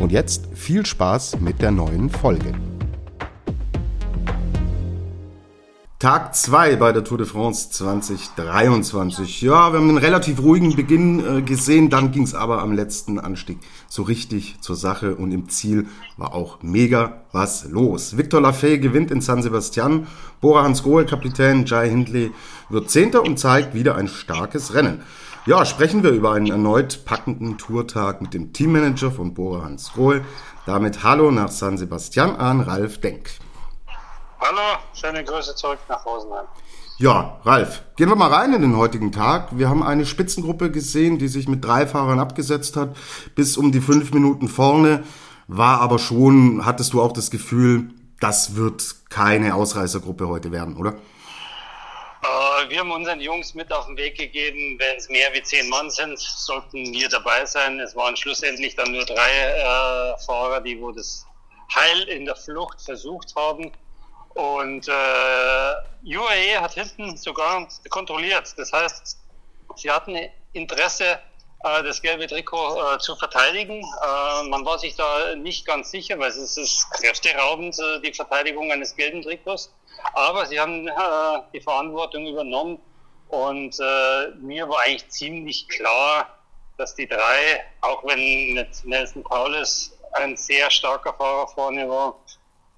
Und jetzt viel Spaß mit der neuen Folge. Tag 2 bei der Tour de France 2023. Ja, wir haben einen relativ ruhigen Beginn äh, gesehen, dann ging es aber am letzten Anstieg so richtig zur Sache und im Ziel war auch mega was los. Victor Lafay gewinnt in San Sebastian, Bora Hans Grohe, Kapitän Jai Hindley wird Zehnter und zeigt wieder ein starkes Rennen. Ja, sprechen wir über einen erneut packenden Tourtag mit dem Teammanager von Bora Hans Grohe. Damit Hallo nach San Sebastian an Ralf Denk. Hallo, schöne Grüße zurück nach Rosenheim. Ja, Ralf, gehen wir mal rein in den heutigen Tag. Wir haben eine Spitzengruppe gesehen, die sich mit drei Fahrern abgesetzt hat, bis um die fünf Minuten vorne. War aber schon, hattest du auch das Gefühl, das wird keine Ausreißergruppe heute werden, oder? Äh, wir haben unseren Jungs mit auf den Weg gegeben, wenn es mehr wie zehn Mann sind, sollten wir dabei sein. Es waren schlussendlich dann nur drei äh, Fahrer, die wo das Heil in der Flucht versucht haben. Und äh, UAE hat hinten sogar kontrolliert. Das heißt, sie hatten Interesse, das gelbe Trikot äh, zu verteidigen. Äh, man war sich da nicht ganz sicher, weil es ist kräfteraubend, äh, die Verteidigung eines gelben Trikots. Aber sie haben äh, die Verantwortung übernommen und äh, mir war eigentlich ziemlich klar, dass die drei, auch wenn mit Nelson Paulus ein sehr starker Fahrer vorne war,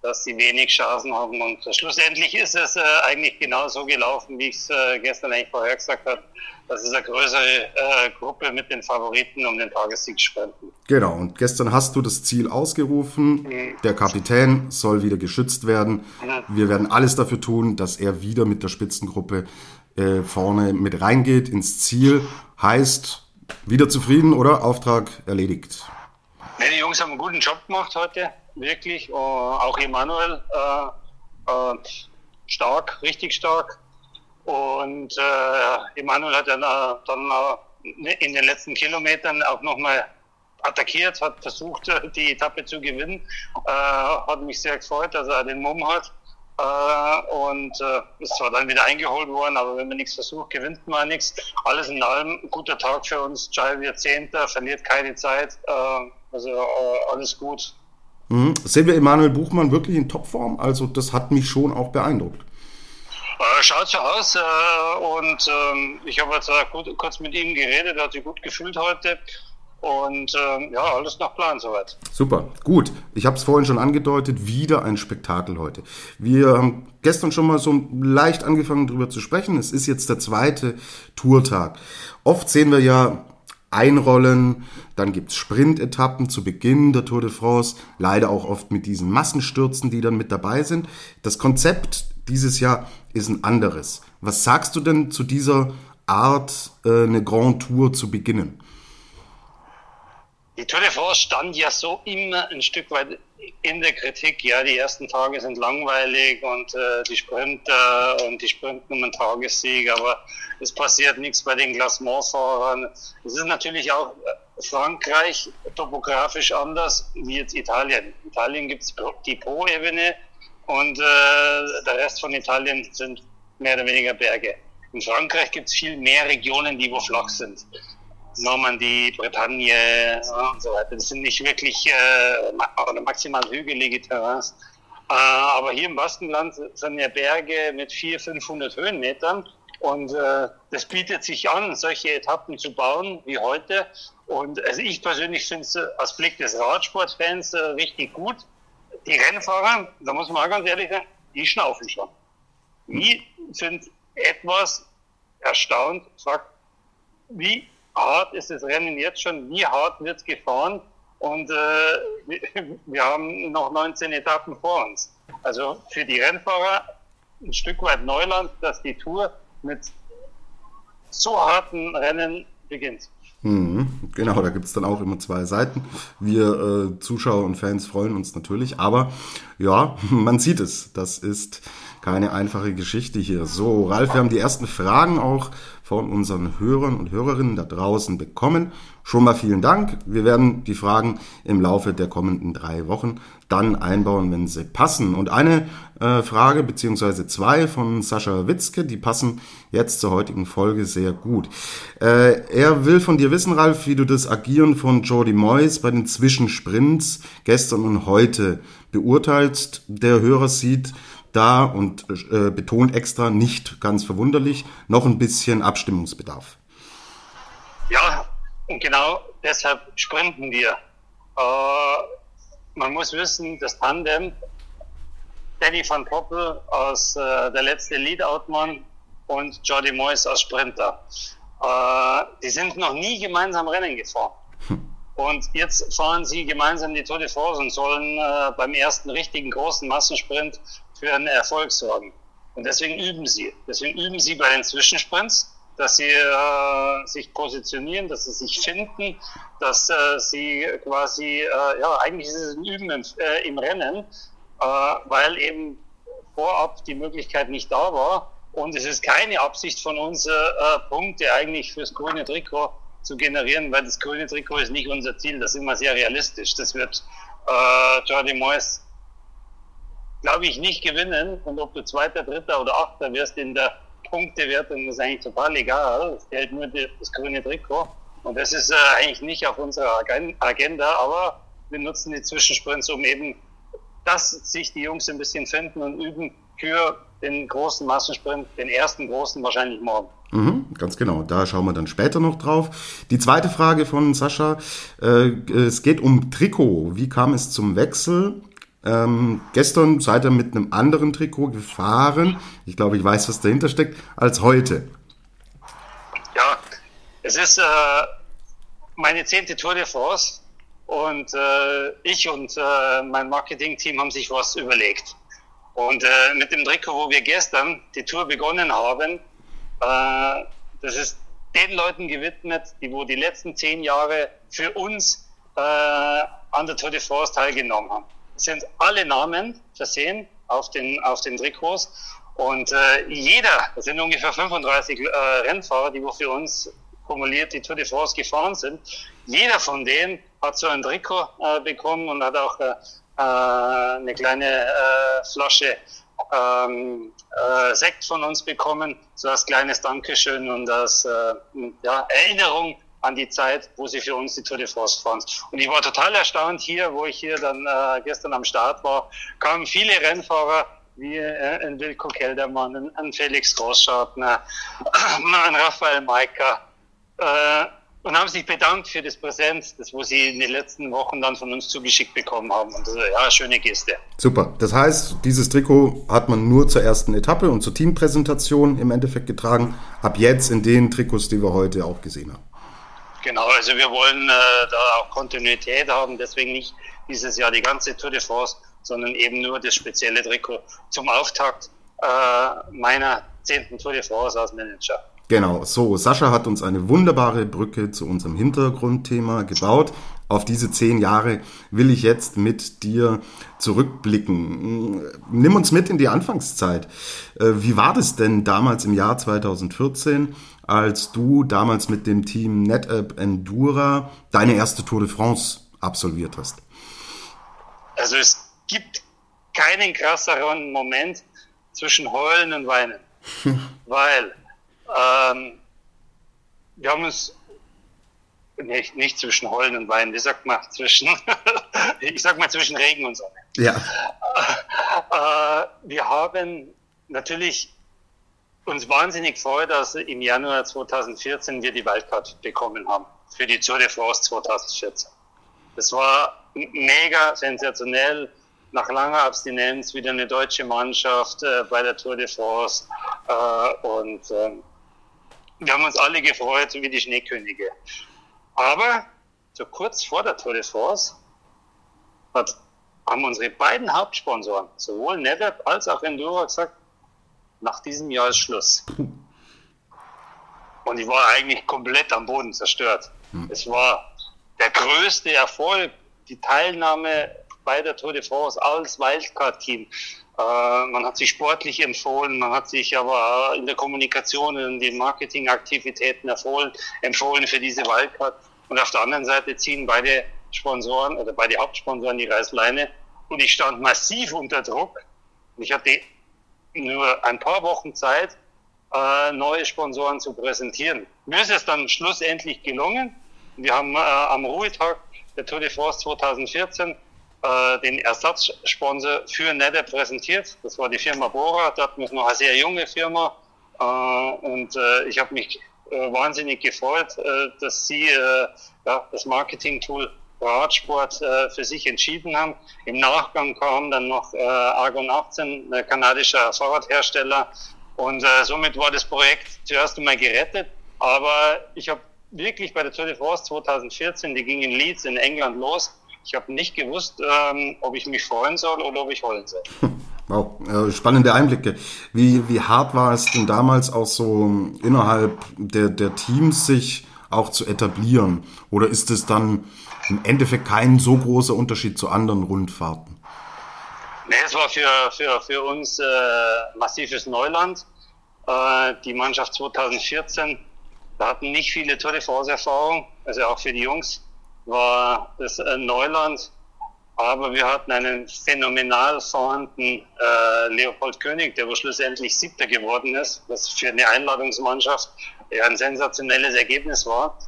dass sie wenig Chancen haben. Und schlussendlich ist es äh, eigentlich genauso gelaufen, wie ich es äh, gestern eigentlich vorher gesagt habe. Das ist eine größere äh, Gruppe mit den Favoriten um den Tagessieg sprinten. Genau, und gestern hast du das Ziel ausgerufen. Mhm. Der Kapitän soll wieder geschützt werden. Mhm. Wir werden alles dafür tun, dass er wieder mit der Spitzengruppe äh, vorne mit reingeht ins Ziel. Heißt, wieder zufrieden oder Auftrag erledigt? Nee, die Jungs haben einen guten Job gemacht heute wirklich. Uh, auch Emanuel uh, uh, stark, richtig stark. Und Emanuel hat dann, dann in den letzten Kilometern auch nochmal attackiert, hat versucht, die Etappe zu gewinnen. hat mich sehr gefreut, dass er den Mumm hat. und ist zwar dann wieder eingeholt worden, aber wenn man nichts versucht, gewinnt man nichts. Alles in allem guter Tag für uns. Jai wird Zehnter, verliert keine Zeit. also alles gut. Mhm. Sehen wir Emanuel Buchmann wirklich in Topform? Also das hat mich schon auch beeindruckt. Äh, schaut so aus äh, und ähm, ich habe jetzt gut, kurz mit ihm geredet, er hat sich gut gefühlt heute und ähm, ja, alles nach Plan soweit. Super, gut. Ich habe es vorhin schon angedeutet, wieder ein Spektakel heute. Wir haben gestern schon mal so leicht angefangen darüber zu sprechen. Es ist jetzt der zweite Tourtag. Oft sehen wir ja einrollen. Dann gibt's Sprintetappen zu Beginn der Tour de France, leider auch oft mit diesen Massenstürzen, die dann mit dabei sind. Das Konzept dieses Jahr ist ein anderes. Was sagst du denn zu dieser Art, äh, eine Grand Tour zu beginnen? Die Tour de France stand ja so immer ein Stück weit in der Kritik. Ja, die ersten Tage sind langweilig und äh, die Sprinter und die Sprinten um einen Tagessieg, aber es passiert nichts bei den Klassementfahrern. Es ist natürlich auch äh, Frankreich topografisch anders wie jetzt Italien. In Italien gibt es die Po-Ebene und äh, der Rest von Italien sind mehr oder weniger Berge. In Frankreich gibt es viel mehr Regionen, die wo flach sind. Normandie, Bretagne und so weiter. Das sind nicht wirklich äh, maximal hügelige Terrains. Äh, aber hier im Baskenland sind ja Berge mit 400, 500 Höhenmetern. Und äh, das bietet sich an, solche Etappen zu bauen wie heute. Und also ich persönlich finde es äh, aus Blick des Radsportfans äh, richtig gut. Die Rennfahrer, da muss man auch ganz ehrlich sein, die schnaufen schon. Die sind etwas erstaunt, sagt, wie hart ist das Rennen jetzt schon, wie hart wird gefahren und äh, wir haben noch 19 Etappen vor uns. Also für die Rennfahrer ein Stück weit Neuland, dass die Tour mit so harten Rennen beginnt. Mhm. Genau, da gibt es dann auch immer zwei Seiten. Wir äh, Zuschauer und Fans freuen uns natürlich, aber ja, man sieht es. Das ist keine einfache Geschichte hier. So, Ralf, wir haben die ersten Fragen auch von unseren Hörern und Hörerinnen da draußen bekommen. Schon mal vielen Dank. Wir werden die Fragen im Laufe der kommenden drei Wochen dann einbauen, wenn sie passen. Und eine äh, Frage beziehungsweise zwei von Sascha Witzke, die passen jetzt zur heutigen Folge sehr gut. Äh, er will von dir wissen, Ralf, wie du das Agieren von Jordi Moyes bei den Zwischensprints gestern und heute beurteilst. Der Hörer sieht da und äh, betont extra nicht ganz verwunderlich noch ein bisschen Abstimmungsbedarf. Ja, und genau deshalb sprinten wir. Äh, man muss wissen, das Tandem Danny van Poppel als äh, der letzte Leadout-Mann und Jordi Moyes als Sprinter. Äh, die sind noch nie gemeinsam Rennen gefahren. Hm. Und jetzt fahren sie gemeinsam die Tour de France und sollen äh, beim ersten richtigen großen Massensprint für einen Erfolg sorgen. Und deswegen üben sie. Deswegen üben sie bei den Zwischensprints, dass sie äh, sich positionieren, dass sie sich finden, dass äh, sie quasi, äh, ja, eigentlich ist es ein Üben im, äh, im Rennen, äh, weil eben vorab die Möglichkeit nicht da war. Und es ist keine Absicht von uns, äh, Punkte eigentlich fürs grüne Trikot zu generieren, weil das grüne Trikot ist nicht unser Ziel. Das ist immer sehr realistisch. Das wird äh, Jordi Moyes glaube ich, nicht gewinnen. Und ob du Zweiter, Dritter oder Achter wirst in der Punktewertung, ist eigentlich total egal. Es zählt nur das grüne Trikot. Und das ist äh, eigentlich nicht auf unserer Agenda, aber wir nutzen die Zwischensprints, um eben, dass sich die Jungs ein bisschen finden und üben für den großen Massensprint, den ersten großen wahrscheinlich morgen. Mhm, ganz genau, da schauen wir dann später noch drauf. Die zweite Frage von Sascha, äh, es geht um Trikot. Wie kam es zum Wechsel? Ähm, gestern seid ihr mit einem anderen Trikot gefahren. Ich glaube, ich weiß, was dahinter steckt, als heute. Ja, es ist äh, meine zehnte Tour de France und äh, ich und äh, mein Marketing-Team haben sich was überlegt. Und äh, mit dem Trikot, wo wir gestern die Tour begonnen haben, äh, das ist den Leuten gewidmet, die wo die letzten zehn Jahre für uns äh, an der Tour de France teilgenommen haben sind alle Namen versehen auf den, auf den Trikots. Und äh, jeder, das sind ungefähr 35 äh, Rennfahrer, die für uns kumuliert die Tour de France gefahren sind, jeder von denen hat so ein Trikot äh, bekommen und hat auch äh, äh eine kleine äh, Flasche ähm, äh, Sekt von uns bekommen, so als kleines Dankeschön und als äh, ja, Erinnerung an die Zeit, wo sie für uns die Tour de France fahren. Und ich war total erstaunt hier, wo ich hier dann äh, gestern am Start war, kamen viele Rennfahrer wie äh, ein Wilko Keldermann, ein, Felix Großschartner, ein Raphael Maika, äh, und haben sich bedankt für das Präsent, das wo sie in den letzten Wochen dann von uns zugeschickt bekommen haben. Und das, ja, schöne Geste. Super. Das heißt, dieses Trikot hat man nur zur ersten Etappe und zur Teampräsentation im Endeffekt getragen. Ab jetzt in den Trikots, die wir heute auch gesehen haben. Genau, also wir wollen äh, da auch Kontinuität haben, deswegen nicht dieses Jahr die ganze Tour de France, sondern eben nur das spezielle Trikot zum Auftakt äh, meiner zehnten Tour de France als Manager. Genau, so, Sascha hat uns eine wunderbare Brücke zu unserem Hintergrundthema gebaut. Auf diese zehn Jahre will ich jetzt mit dir zurückblicken. Nimm uns mit in die Anfangszeit. Äh, wie war das denn damals im Jahr 2014? Als du damals mit dem Team NetApp Endura deine erste Tour de France absolviert hast? Also es gibt keinen krasseren Moment zwischen Heulen und Weinen, weil ähm, wir haben uns nicht, nicht zwischen Heulen und Weinen, wie sagt man zwischen, ich sag mal zwischen Regen und Sonne. Ja. Äh, wir haben natürlich uns wahnsinnig freut, dass im Januar 2014 wir die Wildcard bekommen haben für die Tour de France 2014. Das war mega sensationell. Nach langer Abstinenz wieder eine deutsche Mannschaft äh, bei der Tour de France. Äh, und äh, wir haben uns alle gefreut wie die Schneekönige. Aber so kurz vor der Tour de France hat, haben unsere beiden Hauptsponsoren, sowohl NetApp als auch Enduro, gesagt, nach diesem Jahr ist Schluss. Und ich war eigentlich komplett am Boden zerstört. Hm. Es war der größte Erfolg, die Teilnahme bei der Tour de France als Wildcard-Team. Äh, man hat sich sportlich empfohlen, man hat sich aber in der Kommunikation, in den Marketingaktivitäten empfohlen, empfohlen für diese Wildcard. Und auf der anderen Seite ziehen beide Sponsoren oder beide Hauptsponsoren die Reißleine. Und ich stand massiv unter Druck. Ich hatte nur ein paar Wochen Zeit, äh, neue Sponsoren zu präsentieren. Mir ist es dann schlussendlich gelungen. Wir haben äh, am Ruhetag der Tour de France 2014 äh, den Ersatzsponsor für Nette präsentiert. Das war die Firma Bora. Da hatten wir noch eine sehr junge Firma. Äh, und äh, ich habe mich äh, wahnsinnig gefreut, dass sie ja, das Marketing-Tool Radsport äh, für sich entschieden haben. Im Nachgang kam dann noch äh, Argon 18, ein kanadischer Fahrradhersteller. Und äh, somit war das Projekt zuerst einmal gerettet. Aber ich habe wirklich bei der Tour de France 2014, die ging in Leeds in England los. Ich habe nicht gewusst, ähm, ob ich mich freuen soll oder ob ich heulen soll. Wow, äh, spannende Einblicke. Wie, wie hart war es denn damals auch so innerhalb der, der Teams sich auch zu etablieren? Oder ist es dann im Endeffekt kein so großer Unterschied zu anderen Rundfahrten? Nee, es war für, für, für uns äh, massives Neuland. Äh, die Mannschaft 2014, da hatten nicht viele Tour de France Erfahrung, also auch für die Jungs war das ein Neuland. Aber wir hatten einen phänomenal vorhandenen äh, Leopold König, der wo schlussendlich Siebter geworden ist, was für eine Einladungsmannschaft ja ein sensationelles Ergebnis war.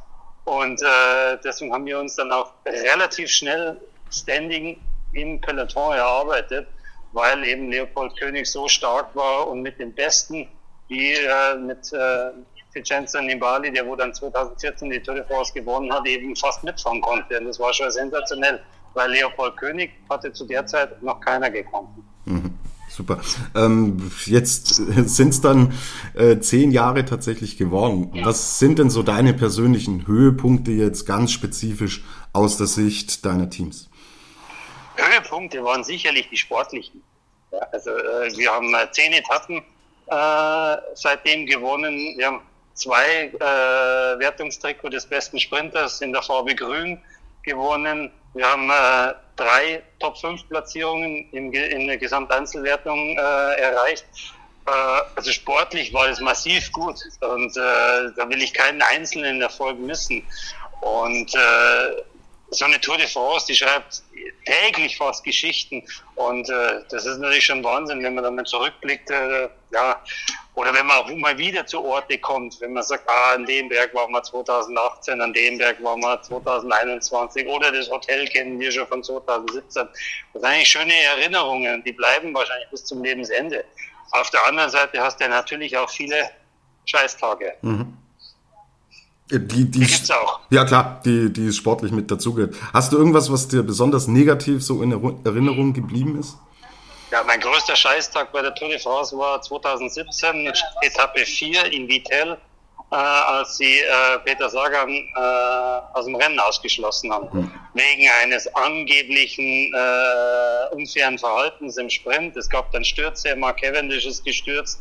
Und äh, deswegen haben wir uns dann auch relativ schnell Standing im Peloton erarbeitet, weil eben Leopold König so stark war und mit den Besten, wie äh, mit äh, Vincenzo Nibali, der wo dann 2014 die Tour de France gewonnen hat, eben fast mitfahren konnte. Und das war schon sensationell, weil Leopold König hatte zu der Zeit noch keiner gekannt. Super. Ähm, jetzt sind es dann äh, zehn Jahre tatsächlich geworden. Was sind denn so deine persönlichen Höhepunkte jetzt ganz spezifisch aus der Sicht deiner Teams? Höhepunkte waren sicherlich die sportlichen. Ja, also äh, wir haben äh, zehn Etappen äh, seitdem gewonnen. Wir haben zwei äh, Wertungstrikot des besten Sprinters in der Farbe Grün gewonnen. Wir haben äh, drei Top 5 Platzierungen in, in der Gesamteinzelwertung äh, erreicht. Äh, also sportlich war es massiv gut und äh, da will ich keinen einzelnen Erfolg missen. Und äh, so eine Tour de France, die schreibt täglich fast Geschichten. Und äh, das ist natürlich schon Wahnsinn, wenn man dann mal zurückblickt, äh, ja, oder wenn man auch mal wieder zu Orte kommt, wenn man sagt, ah, an dem Berg waren wir 2018, an dem Berg waren wir 2021 oder das Hotel kennen wir schon von 2017. Das sind eigentlich schöne Erinnerungen, die bleiben wahrscheinlich bis zum Lebensende. Auf der anderen Seite hast du natürlich auch viele Scheißtage. Mhm. Die, die, die gibt's auch. Ja klar, die, die sportlich mit dazugehört. Hast du irgendwas, was dir besonders negativ so in Erinnerung geblieben ist? Ja, mein größter Scheißtag bei der Tour de France war 2017, Etappe 4 in Vitel, äh, als sie äh, Peter Sagan äh, aus dem Rennen ausgeschlossen haben. Mhm. Wegen eines angeblichen äh, unfairen Verhaltens im Sprint. Es gab dann Stürze, Mark Cavendish ist gestürzt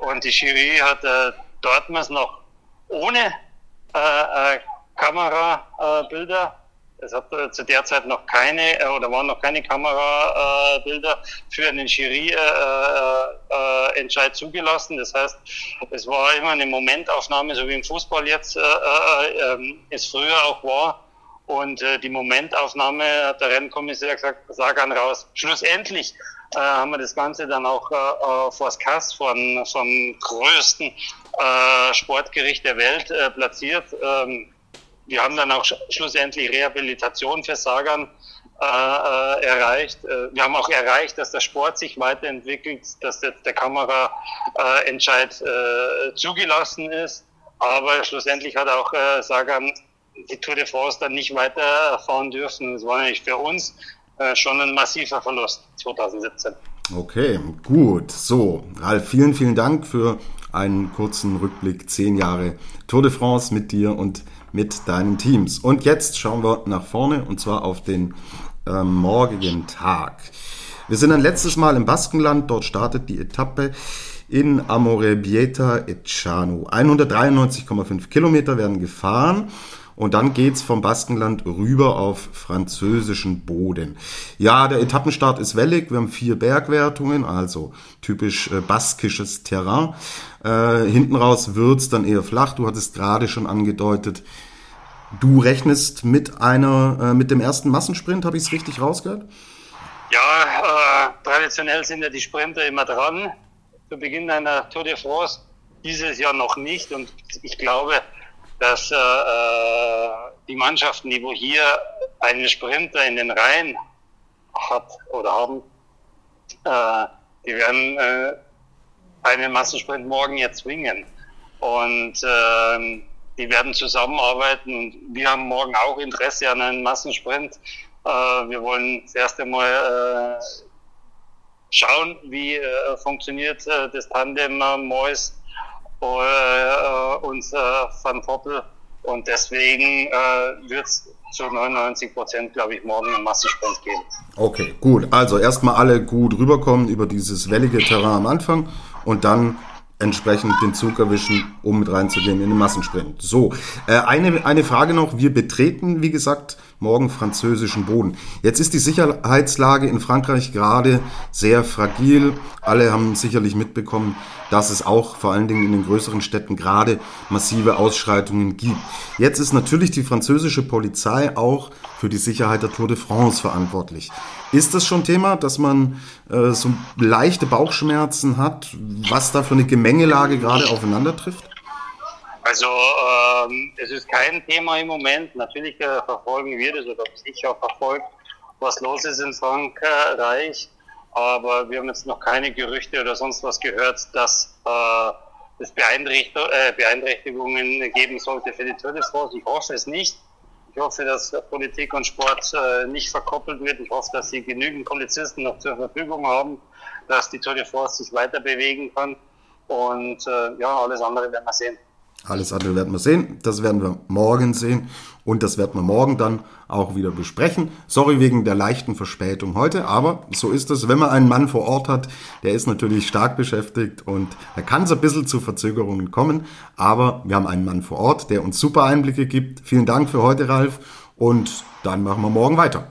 und die Jury hat äh, Dortmund noch ohne äh, äh, Kamerabilder. es hat äh, zu der Zeit noch keine äh, oder waren noch keine Kamerabilder äh, für einen Jury-Entscheid äh, zugelassen. Das heißt, es war immer eine Momentaufnahme, so wie im Fußball jetzt ähm, es früher auch war. Und die Momentaufnahme hat der Rennkommissar gesagt, sag an raus. Schlussendlich äh, haben wir das Ganze dann auch äh, vor das Kass von, vom größten äh, Sportgericht der Welt äh, platziert. Ähm, wir haben dann auch sch schlussendlich Rehabilitation für Sagan äh, äh, erreicht. Äh, wir haben auch erreicht, dass der Sport sich weiterentwickelt, dass jetzt der Kameraentscheid äh, zugelassen ist. Aber schlussendlich hat auch äh, Sagan die Tour de France dann nicht weiterfahren dürfen. Das war nämlich für uns äh, schon ein massiver Verlust 2017. Okay, gut. So, Ralf, vielen, vielen Dank für einen kurzen Rückblick. Zehn Jahre Tour de France mit dir und mit deinen Teams. Und jetzt schauen wir nach vorne und zwar auf den äh, morgigen Tag. Wir sind ein letztes Mal im Baskenland. Dort startet die Etappe in Amorebieta Etxano. 193,5 Kilometer werden gefahren Und dann geht's vom Baskenland rüber auf französischen Boden. Ja, der Etappenstart ist wellig. Wir haben vier Bergwertungen, also typisch äh, baskisches Terrain. Äh, hinten raus wird's dann eher flach. Du hattest gerade schon angedeutet, du rechnest mit einer, äh, mit dem ersten Massensprint. Habe ich es richtig rausgehört? Ja, äh, traditionell sind ja die Sprinter immer dran. Zu Beginn einer Tour de France dieses Jahr noch nicht. Und ich glaube, dass äh, äh, die Mannschaften, die wo hier einen Sprinter in den Reihen hat oder haben, äh, die werden äh, einen Massensprint morgen jetzt zwingen. Und äh, die werden zusammenarbeiten und wir haben morgen auch Interesse an einem Massensprint. Äh, wir wollen das erste Mal äh, schauen, wie äh, funktioniert äh, das Tandem äh, Mois und äh, Van Poppel. Und deswegen äh, wird es zu 99 Prozent, glaube ich, morgen einen Massensprint geben. Okay, gut. Also erstmal alle gut rüberkommen über dieses wellige Terrain am Anfang und dann entsprechend den Zug erwischen, um mit reinzugehen in den Massensprint. So, äh, eine, eine Frage noch. Wir betreten, wie gesagt, morgen französischen Boden. Jetzt ist die Sicherheitslage in Frankreich gerade sehr fragil. Alle haben sicherlich mitbekommen, dass es auch vor allen Dingen in den größeren Städten gerade massive Ausschreitungen gibt. Jetzt ist natürlich die französische Polizei auch für die Sicherheit der Tour de France verantwortlich. Ist das schon Thema, dass man äh, so leichte Bauchschmerzen hat, was da für eine Gemengelage gerade aufeinander trifft? Also ähm, es ist kein Thema im Moment. Natürlich äh, verfolgen wir das oder ich auch verfolgt, was los ist in Frankreich. Aber wir haben jetzt noch keine Gerüchte oder sonst was gehört, dass äh, es Beeinträchtig äh, Beeinträchtigungen geben sollte für die Tour de France. Ich hoffe es nicht. Ich hoffe, dass Politik und Sport äh, nicht verkoppelt wird. Ich hoffe, dass sie genügend Polizisten noch zur Verfügung haben, dass die Tour de France sich weiter bewegen kann. Und äh, ja, alles andere werden wir sehen. Alles andere werden wir sehen. Das werden wir morgen sehen. Und das werden wir morgen dann auch wieder besprechen. Sorry wegen der leichten Verspätung heute, aber so ist es. Wenn man einen Mann vor Ort hat, der ist natürlich stark beschäftigt und da kann es ein bisschen zu Verzögerungen kommen. Aber wir haben einen Mann vor Ort, der uns super Einblicke gibt. Vielen Dank für heute, Ralf. Und dann machen wir morgen weiter.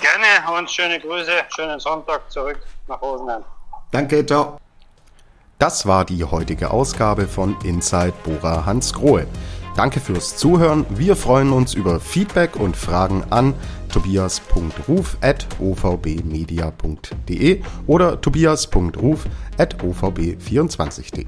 Gerne und schöne Grüße. Schönen Sonntag zurück nach Rosenheim. Danke, ciao. Das war die heutige Ausgabe von Inside Bora Hans Grohe. Danke fürs Zuhören. Wir freuen uns über Feedback und Fragen an tobias.ruf.ovbmedia.de oder tobias.ruf.ovb24.de.